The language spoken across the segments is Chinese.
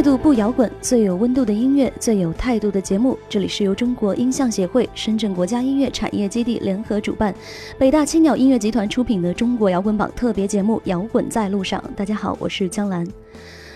态度不摇滚，最有温度的音乐，最有态度的节目。这里是由中国音像协会、深圳国家音乐产业基地联合主办，北大青鸟音乐集团出品的中国摇滚榜特别节目《摇滚在路上》。大家好，我是江兰。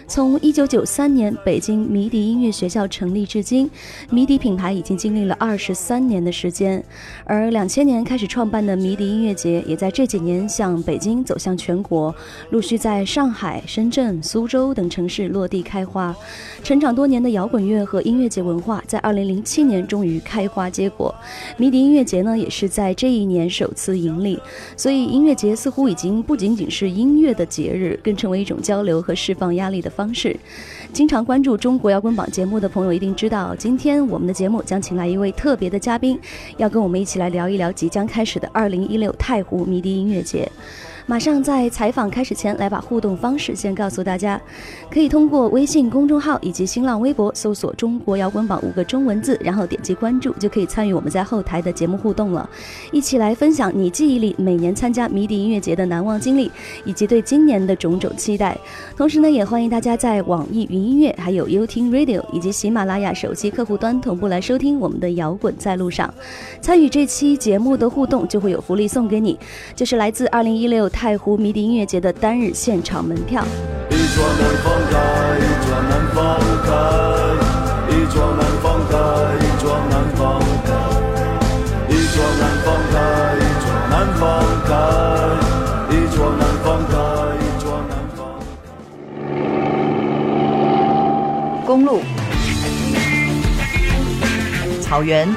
从一九九三年北京迷笛音乐学校成立至今，迷笛品牌已经经历了二十三年的时间。而两千年开始创办的迷笛音乐节，也在这几年向北京走向全国，陆续在上海、深圳、苏州等城市落地开花。成长多年的摇滚乐和音乐节文化，在二零零七年终于开花结果。迷笛音乐节呢，也是在这一年首次盈利。所以，音乐节似乎已经不仅仅是音乐的节日，更成为一种交流和释放压力的方式。经常关注中国摇滚榜节目的朋友一定知道，今天我们的节目将请来一位特别的嘉宾，要跟我们一起来聊一聊即将开始的二零一六太湖迷笛音乐节。马上在采访开始前，来把互动方式先告诉大家，可以通过微信公众号以及新浪微博搜索“中国摇滚榜”五个中文字，然后点击关注，就可以参与我们在后台的节目互动了，一起来分享你记忆里每年参加迷笛音乐节的难忘经历，以及对今年的种种期待。同时呢，也欢迎大家在网易云音乐、还有优听 Radio 以及喜马拉雅手机客户端同步来收听我们的摇滚在路上。参与这期节目的互动，就会有福利送给你，就是来自二零一六太湖迷笛音乐节的单日现场门票。一桩难放开，一桩难放开，一桩难放开，一桩难放开，一桩难放开，一桩难放开，一桩难放开，一桩难放开。公路、草原、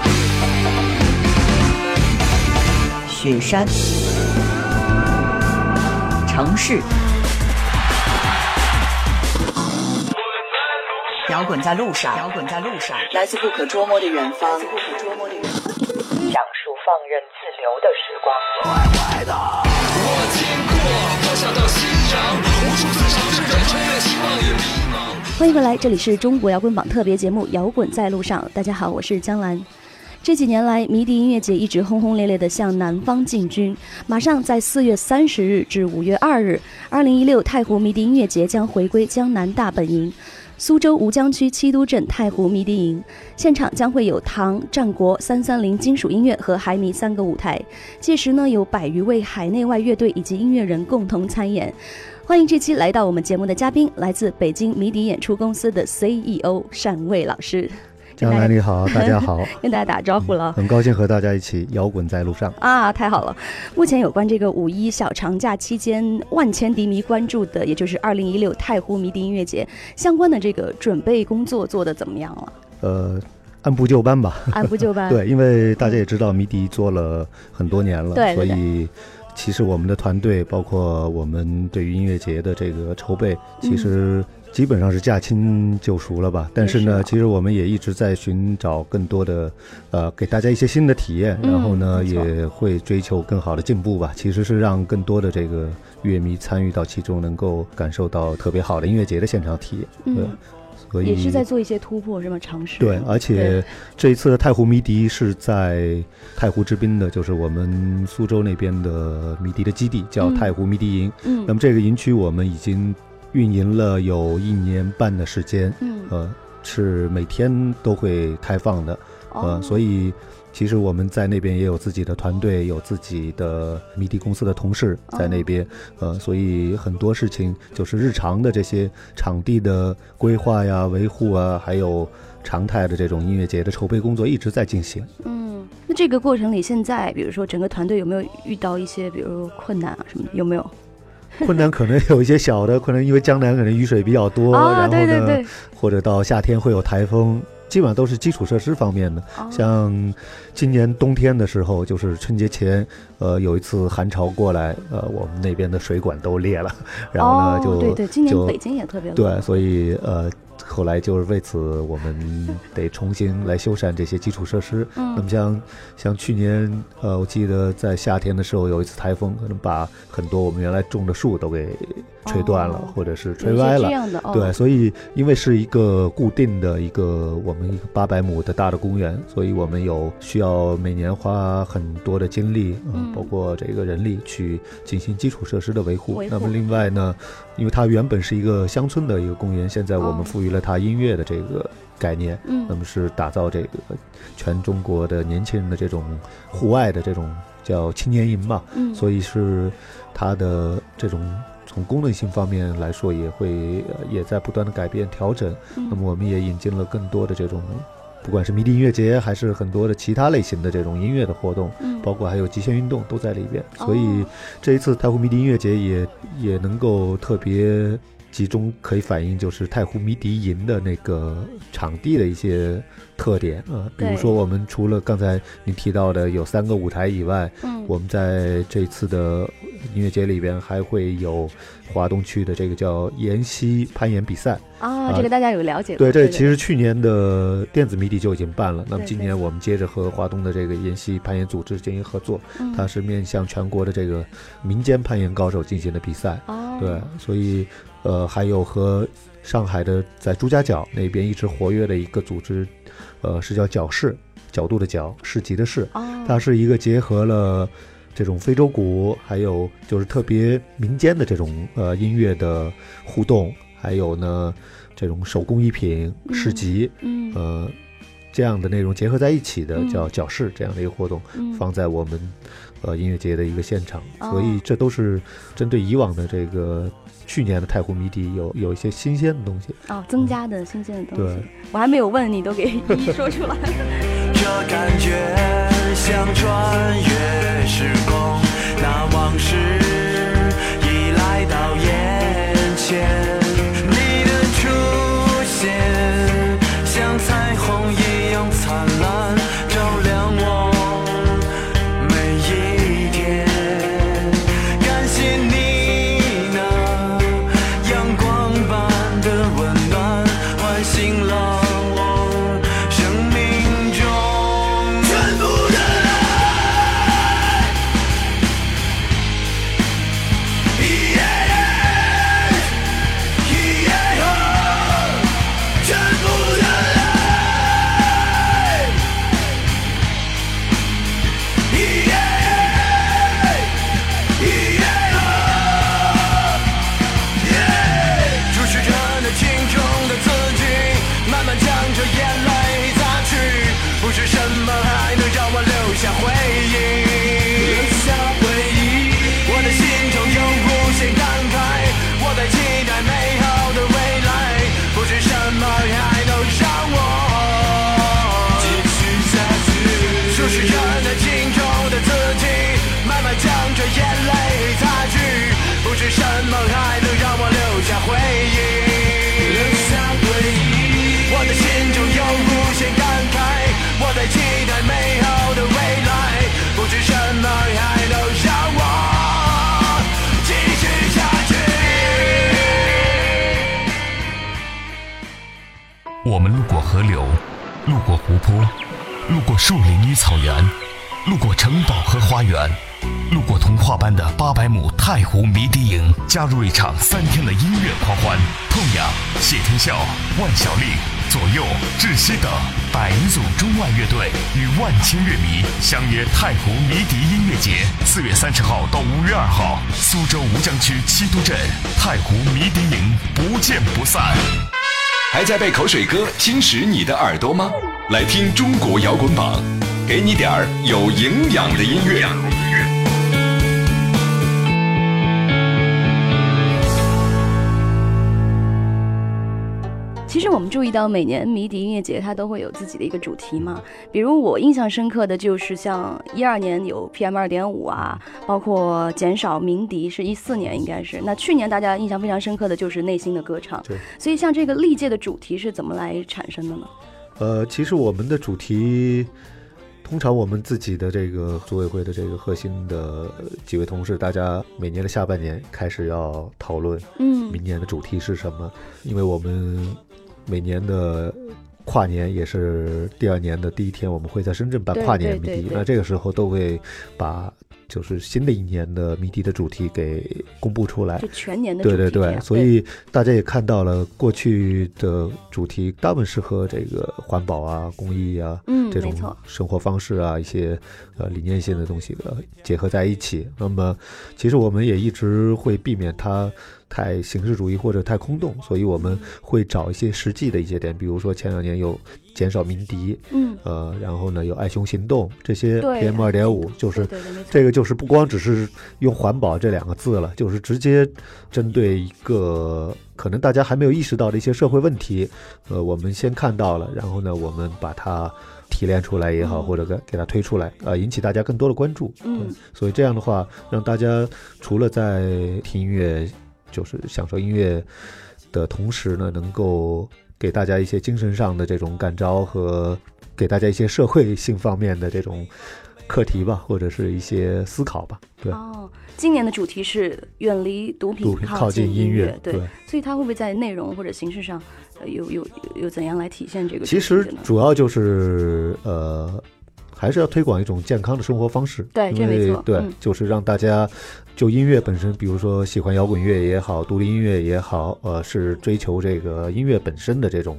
雪山、城市，摇滚在路上，摇滚在路上，来自不可捉摸的远方，不可捉摸的远方，讲述放任自流的时光。欢迎回来，这里是中国摇滚榜特别节目《摇滚在路上》。大家好，我是江兰。这几年来，迷笛音乐节一直轰轰烈烈地向南方进军。马上在四月三十日至五月二日，二零一六太湖迷笛音乐节将回归江南大本营。苏州吴江区七都镇太湖迷笛营现场将会有唐、战国、三三零金属音乐和海迷三个舞台，届时呢有百余位海内外乐队以及音乐人共同参演。欢迎这期来到我们节目的嘉宾，来自北京迷笛演出公司的 CEO 单卫老师。江南你好，大家好，跟大家打招呼了。很高兴和大家一起摇滚在路上啊！太好了。目前有关这个五一小长假期间万千迪迷关注的，也就是二零一六太湖迷笛音乐节相关的这个准备工作做得怎么样了？呃，按部就班吧。按部就班。对，因为大家也知道迷笛做了很多年了，对，所以其实我们的团队，包括我们对于音乐节的这个筹备，其实。基本上是驾轻就熟了吧，但是呢，其实我们也一直在寻找更多的，呃，给大家一些新的体验，然后呢，也会追求更好的进步吧。其实是让更多的这个乐迷参与到其中，能够感受到特别好的音乐节的现场体验。嗯，所以也是在做一些突破，是吗？尝试。对，而且这一次的太湖迷笛是在太湖之滨的，就是我们苏州那边的迷笛的基地，叫太湖迷笛营。嗯，那么这个营区我们已经。运营了有一年半的时间，嗯，呃，是每天都会开放的，呃，所以其实我们在那边也有自己的团队，有自己的迷笛公司的同事在那边，呃，所以很多事情就是日常的这些场地的规划呀、维护啊，还有常态的这种音乐节的筹备工作一直在进行。嗯，那这个过程里，现在比如说整个团队有没有遇到一些比如困难啊什么的？有没有？困难可能有一些小的，可能因为江南可能雨水比较多，然后呢，或者到夏天会有台风，基本上都是基础设施方面的，像今年冬天的时候，就是春节前，呃，有一次寒潮过来，呃，我们那边的水管都裂了，然后呢，就对对，今年北京也特别冷，对，所以呃。后来就是为此，我们得重新来修缮这些基础设施。嗯，那么像像去年，呃，我记得在夏天的时候有一次台风，可能把很多我们原来种的树都给吹断了，或者是吹歪了。这样的，对，所以因为是一个固定的一个我们一个八百亩的大的公园，所以我们有需要每年花很多的精力，嗯，包括这个人力去进行基础设施的维护。那么另外呢，因为它原本是一个乡村的一个公园，现在我们赋予了。他音乐的这个概念，嗯，那么是打造这个全中国的年轻人的这种户外的这种叫青年营嘛，嗯，所以是它的这种从功能性方面来说也会也在不断的改变调整。那么我们也引进了更多的这种，不管是迷笛音乐节还是很多的其他类型的这种音乐的活动，嗯，包括还有极限运动都在里边。所以这一次太湖迷笛音乐节也也能够特别。集中可以反映就是太湖迷笛营的那个场地的一些特点啊，比如说我们除了刚才您提到的有三个舞台以外，嗯，我们在这次的音乐节里边还会有华东区的这个叫岩溪攀岩比赛。啊，这个大家有了解？对，这其实去年的电子迷笛就已经办了，那么今年我们接着和华东的这个岩溪攀岩组织进行合作，它是面向全国的这个民间攀岩高手进行的比赛，对，所以。呃，还有和上海的在朱家角那边一直活跃的一个组织，呃，是叫角市，角度的角，市集的市，它是一个结合了这种非洲鼓，还有就是特别民间的这种呃音乐的互动，还有呢这种手工艺品市集，嗯。呃这样的内容结合在一起的叫角市这样的一个活动，放在我们呃音乐节的一个现场，所以这都是针对以往的这个。去年的太湖迷笛有有一些新鲜的东西哦，增加的新鲜的东西。对，我还没有问你，都给一一说出来。这感觉像穿越时空，那往事已来到眼前。路过湖泊，路过树林与草原，路过城堡和花园，路过童话般的八百亩太湖迷笛营，加入一场三天的音乐狂欢。痛仰、谢天笑、万晓利、左右、窒息等百余组中外乐队与万千乐迷相约太湖迷笛音乐节，四月三十号到五月二号，苏州吴江区七都镇太湖迷笛营，不见不散。还在被口水歌侵蚀你的耳朵吗？来听中国摇滚榜，给你点儿有营养的音乐。其实我们注意到，每年迷笛音乐节它都会有自己的一个主题嘛。比如我印象深刻的就是像一二年有 PM 二点五啊，包括减少鸣笛是一四年应该是。那去年大家印象非常深刻的就是内心的歌唱。对。所以像这个历届的主题是怎么来产生的呢？呃，其实我们的主题，通常我们自己的这个组委会的这个核心的几位同事，大家每年的下半年开始要讨论，嗯，明年的主题是什么？因为我们每年的跨年也是第二年的第一天，我们会在深圳办跨年迷笛，对对对那这个时候都会把就是新的一年的迷笛的主题给公布出来就。全年的主对对对，所以大家也看到了过去的主题，大部分是和这个环保啊、公益啊、嗯这种生活方式啊一些呃理念性的东西呃结合在一起。那么，其实我们也一直会避免它太形式主义或者太空洞，所以我们会找一些实际的一些点，比如说前两年有减少鸣笛，嗯，呃，然后呢有爱熊行动这些对 PM 二点五，就是这个就是不光只是用环保这两个字了，就是直接针对一个可能大家还没有意识到的一些社会问题，呃，我们先看到了，然后呢，我们把它提炼出来也好，嗯。或者给给它推出来，呃，引起大家更多的关注。嗯，所以这样的话，让大家除了在听音乐，就是享受音乐的同时呢，能够给大家一些精神上的这种感召和给大家一些社会性方面的这种课题吧，或者是一些思考吧。对，哦，今年的主题是远离毒品，靠近近音乐乐，对，对所以它会不会在内容或者形式上，有有有怎样来体现这个其实？主要就是呃，还是要推广一种健康的生活方式。对这因为对，没错嗯就是让大家就音乐本身，比如说喜欢摇滚乐也好，独立音乐也好，呃，是追求这个音乐本身的这种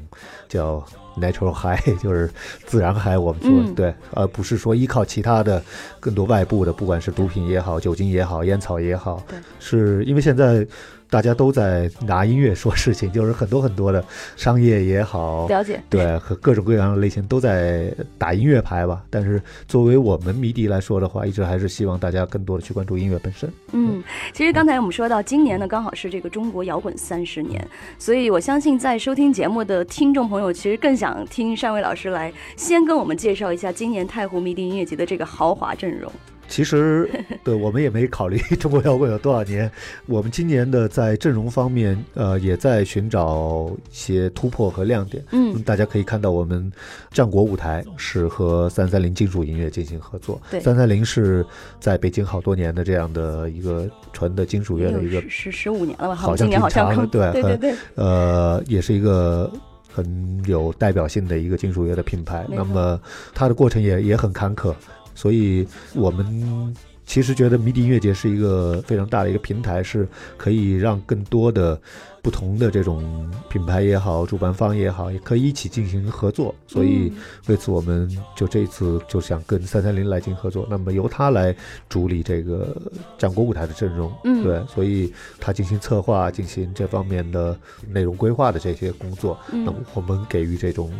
叫 natural high，就是自然嗨。我们说、嗯对，而不是说依靠其他的更多外部的，不管是毒品也好，酒精也好，烟草也好，对，是因为现在。大家都在拿音乐说事情，就是很多很多的商业也好，了解对，和各种各样的类型都在打音乐牌吧。但是作为我们迷笛来说的话，一直还是希望大家更多的去关注音乐本身。嗯，其实刚才我们说到，今年呢刚好是这个中国摇滚三十年，所以我相信在收听节目的听众朋友，其实更想听单伟老师来先跟我们介绍一下今年太湖迷笛音乐节的这个豪华阵容。其实，对我们也没考虑中国摇滚有多少年。我们今年的在阵容方面，呃，也在寻找一些突破和亮点。嗯大家可以看到，我们战国舞台是和三三零金属音乐进行合作。对三三零是在北京好多年的这样的一个纯的金属乐的一个十十十五年了吧？好像挺长的，对很对对对，呃，也是一个很有代表性的一个金属乐的品牌。那么它的过程也也很坎坷，所以我们其实觉得迷笛音乐节是一个非常大的一个平台，是可以让更多的不同的这种品牌也好，主办方也好，也可以一起进行合作。所以嗯为此，我们就这一次就想跟三三零来进行合作，那么由他来主理这个战国舞台的阵容。嗯对，所以他进行策划、进行这方面的内容规划的这些工作，嗯那么我们给予这种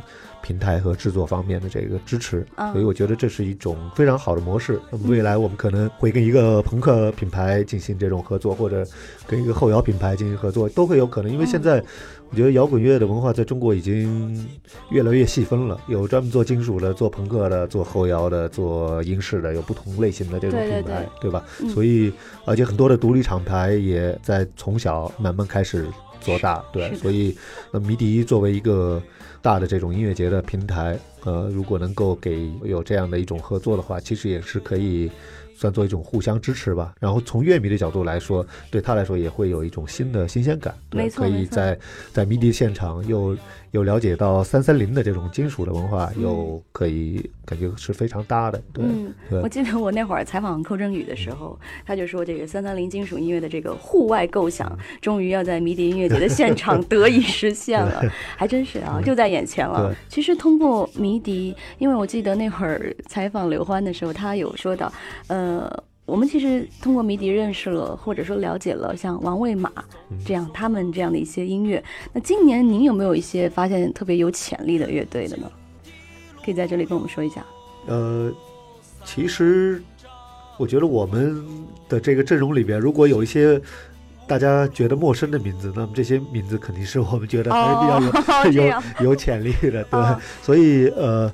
平台和制作方面的这个支持，啊所以我觉得这是一种非常好的模式。那么未来我们可能会跟一个朋克品牌进行这种合作，或者跟一个后摇品牌进行合作，都会有可能。因为现在我觉得摇滚乐的文化在中国已经越来越细分了，有专门做金属的、做朋克的、做后摇的、做英式的，有不同类型的这种品牌，对吧？嗯所以而且很多的独立厂牌也在从小慢慢开始做大，对所以那迷笛作为一个大的这种音乐节的平台，呃，如果能够给有这样的一种合作的话，其实也是可以算作一种互相支持吧。然后从乐迷的角度来说，对他来说也会有一种新的新鲜感，对可没错可以在在迷笛现场又又了解到三三零的这种金属的文化，又可以感觉是非常搭的，对，嗯，对。我记得我那会儿采访寇振宇的时候，他就说这个三三零金属音乐的这个户外构想，终于要在迷笛音乐节的现场得以实现了，还真是啊，就在眼前了。对。其实通过迷笛，因为我记得那会儿采访刘欢的时候，他有说到，呃。我们其实通过迷笛认识了，或者说了解了像王卫马这样他们这样的一些音乐。那今年您有没有一些发现特别有潜力的乐队的呢？可以在这里跟我们说一下。呃，其实我觉得我们的这个阵容里边，如果有一些大家觉得陌生的名字，那么这些名字肯定是我们觉得还是比较有、有有潜力的，对。哦所以呃，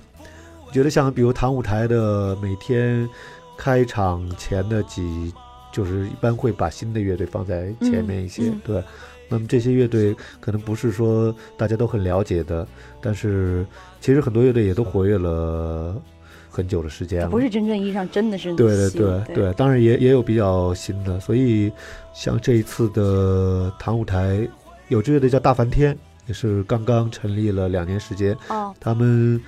觉得像比如唐舞台的每天开场前的几就是一般会把新的乐队放在前面一些，对。那么这些乐队可能不是说大家都很了解的，但是其实很多乐队也都活跃了很久的时间了。不是真正意义上真的是对对新对对，当然也也有比较新的，所以像这一次的唐舞台，有支乐队叫大梵天，也是刚刚成立了两年时间。哦，他们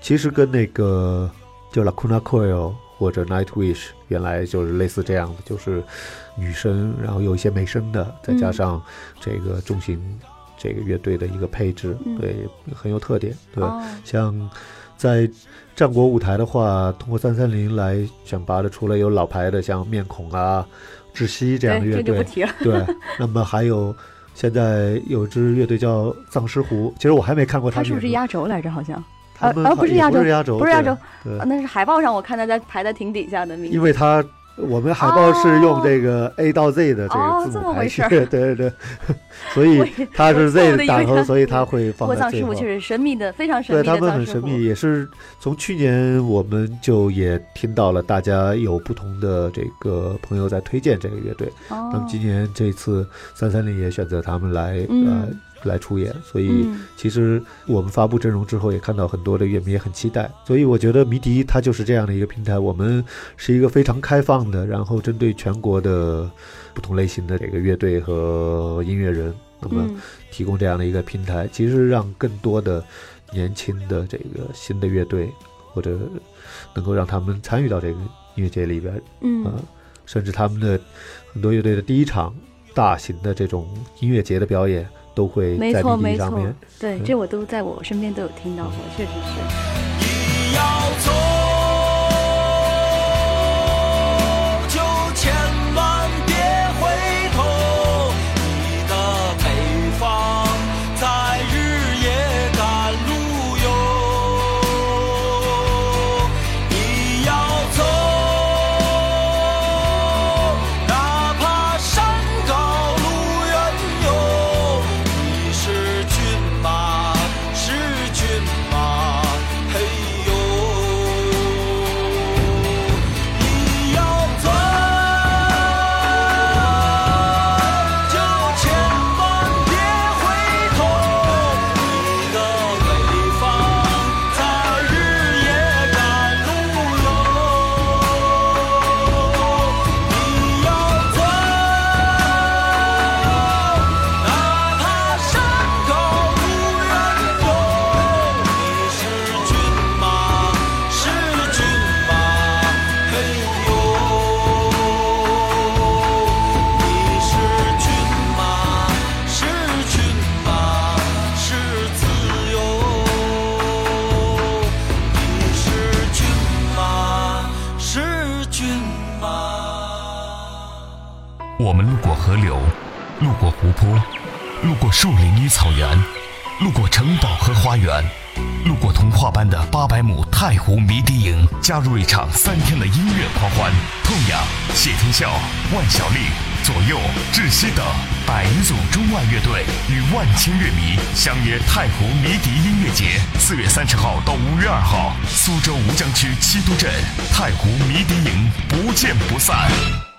其实跟那个就 Lacuna Coil 或者 Nightwish 原来就是类似这样的，就是女声，然后有一些美声的，再加上这个重型这个乐队的一个配置，嗯对，很有特点。对，哦像在战国舞台的话，通过三三零来选拔的，除了有老牌的像面孔啊、窒息这样的，乐队。对，那么还有现在有支乐队叫丧尸湖，其实我还没看过他们他是不是压轴来着？好像啊啊不是亚洲不是亚洲，不是压轴，对啊，那是海报上我看他在排在挺底下的名字。因为他我们海报是用这个 A 到 Z 的这个字母排序，么回事对对对，所以他是 Z 打头，所以他会放过在最后。藏师傅确实神秘的，非常神秘的对他们。很神秘，也是从去年我们就也听到了大家有不同的这个朋友在推荐这个乐队，哦那么今年这次三三零也选择他们来、嗯呃来出演，所以嗯其实我们发布阵容之后，也看到很多的乐迷也很期待，所以我觉得迷笛它就是这样的一个平台，我们是一个非常开放的，然后针对全国的不同类型的这个乐队和音乐人，那么嗯。提供这样的一个平台，其实让更多的年轻的这个新的乐队或者能够让他们参与到这个音乐节里边，嗯。呃，甚至他们的很多乐队的第一场大型的这种音乐节的表演都会没在迷笛错没错上面。，对，对这我都在我身边都有听到过，确实是。湖，路过树林与草原，路过城堡和花园，路过童话般的八百亩太湖迷笛营，加入一场三天的音乐狂欢。痛仰、谢天笑、万晓利、左右、窒息等百余组中外乐队与万千乐迷相约太湖迷笛音乐节，四月三十号到五月二号，苏州吴江区七都镇太湖迷笛营，不见不散。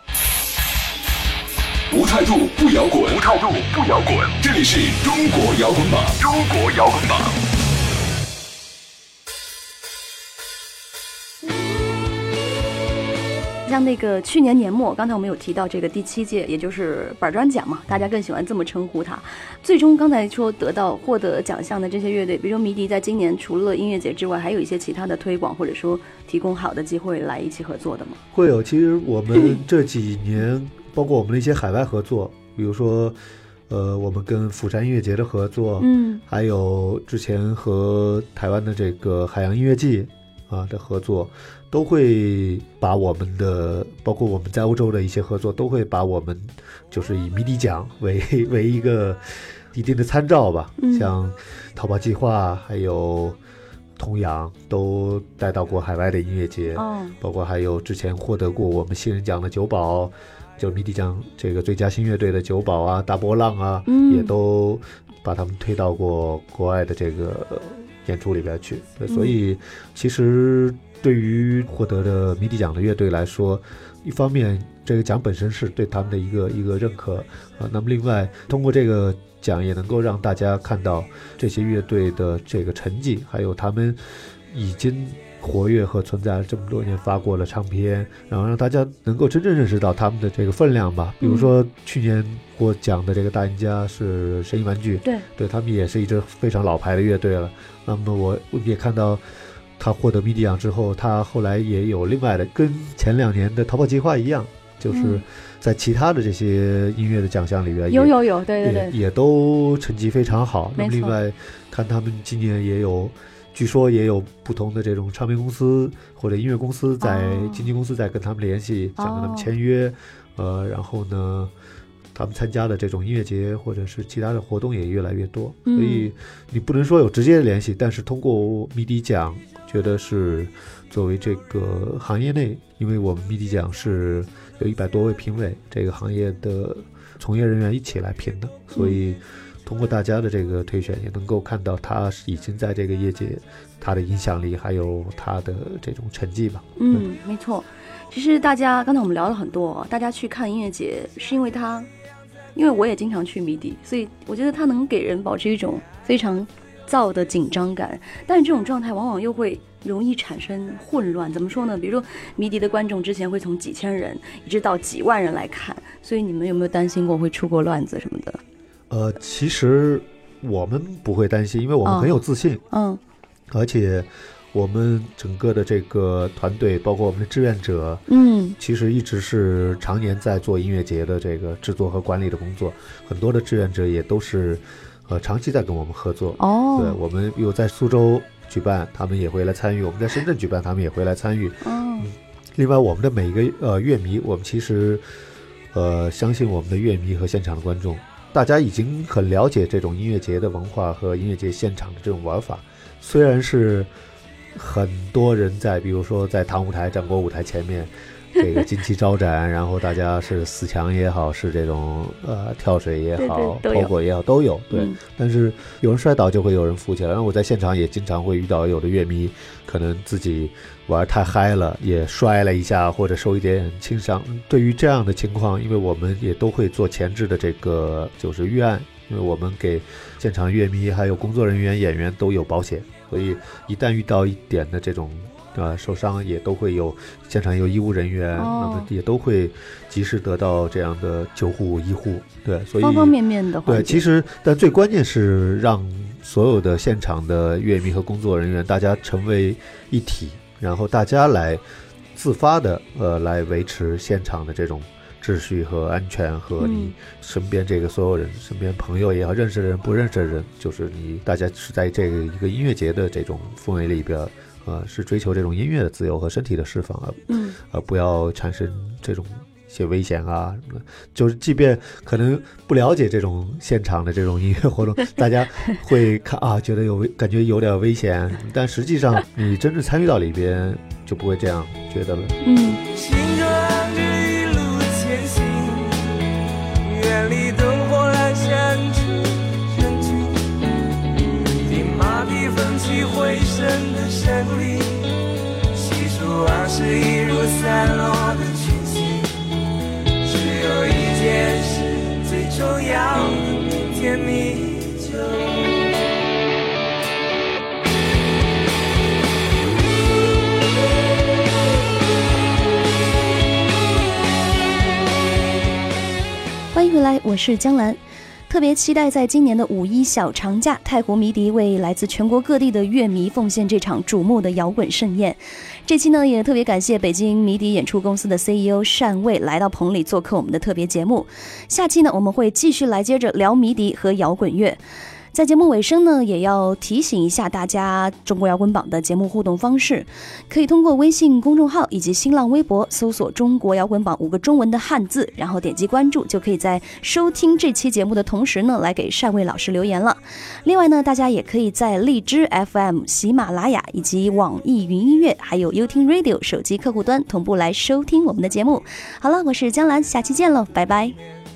无态度不摇滚，不态度不摇滚。这里是中国摇滚榜，中国摇滚榜。像那个去年年末，刚才我们有提到这个第七届，也就是板砖奖嘛，大家更喜欢这么称呼它。最终刚才说得到获得奖项的这些乐队，比如说迷笛，在今年除了音乐节之外，还有一些其他的推广或者说提供好的机会来一起合作的吗？会有，其实我们这几年，包括我们的一些海外合作，比如说，呃，我们跟釜山音乐节的合作，嗯，还有之前和台湾的这个海洋音乐季啊的合作，都会把我们的，包括我们在欧洲的一些合作，都会把我们就是以迷笛奖为 为一个一定的参照吧，嗯。像淘宝计划还有。童谣都带到过海外的音乐节，哦，包括还有之前获得过我们新人奖的九宝，就是迷笛奖这个最佳新乐队的九宝啊、大波浪啊，嗯也都把他们推到过国外的这个演出里边去。对，所以其实对于获得的迷笛奖的乐队来说，一方面这个奖本身是对他们的一个一个认可啊，那么另外通过这个奖也能够让大家看到这些乐队的这个成绩，还有他们已经。活跃和存在了这么多年，发过了唱片，然后让大家能够真正认识到他们的这个分量吧。比如说去年获奖的这个大赢家是声音玩具，对，对他们也是一支非常老牌的乐队了。那么我也看到他获得迷笛奖之后，他后来也有另外的，跟前两年的逃跑计划一样，就是在其他的这些音乐的奖项里边，有有有，对对对，也都成绩非常好。那么另外看他们今年也有。据说也有不同的这种唱片公司或者音乐公司在经纪公司在跟他们联系，想跟他们签约，呃，然后呢，他们参加的这种音乐节或者是其他的活动也越来越多，所以你不能说有直接的联系，但是通过迷笛奖，觉得是作为这个行业内，因为我们迷笛奖是有一百多位评委，这个行业的从业人员一起来评的，所以。通过大家的这个推选，也能够看到他已经在这个业界，他的影响力还有他的这种成绩吧。嗯，没错。其实大家刚才我们聊了很多，大家去看音乐节是因为他，因为我也经常去迷笛，所以我觉得他能给人保持一种非常燥的紧张感。但是这种状态往往又会容易产生混乱。怎么说呢？比如说迷笛的观众之前会从几千人一直到几万人来看，所以你们有没有担心过会出过乱子什么的？呃，其实我们不会担心，因为我们很有自信。嗯，而且我们整个的这个团队，包括我们的志愿者，嗯，其实一直是常年在做音乐节的这个制作和管理的工作。很多的志愿者也都是呃长期在跟我们合作。哦，对，我们有在苏州举办，他们也会来参与；我们在深圳举办，他们也会来参与。嗯，另外，我们的每一个呃乐迷，我们其实呃相信我们的乐迷和现场的观众。大家已经很了解这种音乐节的文化和音乐节现场的这种玩法，虽然是很多人在，比如说在唐舞台、战国舞台前面。这个金旗招展，然后大家是死墙也好，是这种呃跳水也好，抛过也好，都有。对，但是有人摔倒就会有人扶起来。然后我在现场也经常会遇到有的乐迷，可能自己玩太嗨了，也摔了一下或者受一点轻伤。对于这样的情况，因为我们也都会做前置的这个就是预案，因为我们给现场乐迷还有工作人员、演员都有保险，所以一旦遇到一点的这种。啊，受伤也都会有现场有医务人员，那么也都会及时得到这样的救护医护。对，所以方方面面的。对，其实但最关键是让所有的现场的乐迷和工作人员大家成为一体，然后大家来自发的呃来维持现场的这种秩序和安全，和你身边这个所有人，身边朋友也好，认识的人不认识的人，就是你大家是在这个一个音乐节的这种氛围里边。呃，是追求这种音乐的自由和身体的释放啊，嗯，而，不要产生这种一些危险啊什么的。就是即便可能不了解这种现场的这种音乐活动，大家 会看啊，觉得有危，感觉有点危险，但实际上你真正参与到里边，就不会这样觉得了。嗯。回声的山里，细数往事一如散落的群星。只有一件事最重要的，明天你就。欢迎回来，我是江兰。特别期待在今年的五一小长假，太湖迷笛为来自全国各地的乐迷奉献这场瞩目的摇滚盛宴。这期呢，也特别感谢北京迷笛演出公司的 CEO 单卫来到棚里做客我们的特别节目。下期呢，我们会继续来接着聊迷笛和摇滚乐。在节目尾声呢，也要提醒一下大家，中国摇滚榜的节目互动方式，可以通过微信公众号以及新浪微博搜索“中国摇滚榜”五个中文的汉字，然后点击关注，就可以在收听这期节目的同时呢，来给单位老师留言了。另外呢，大家也可以在荔枝 FM、喜马拉雅以及网易云音乐，还有 YouTube Radio 手机客户端同步来收听我们的节目。好了，我是江兰，下期见喽，拜拜。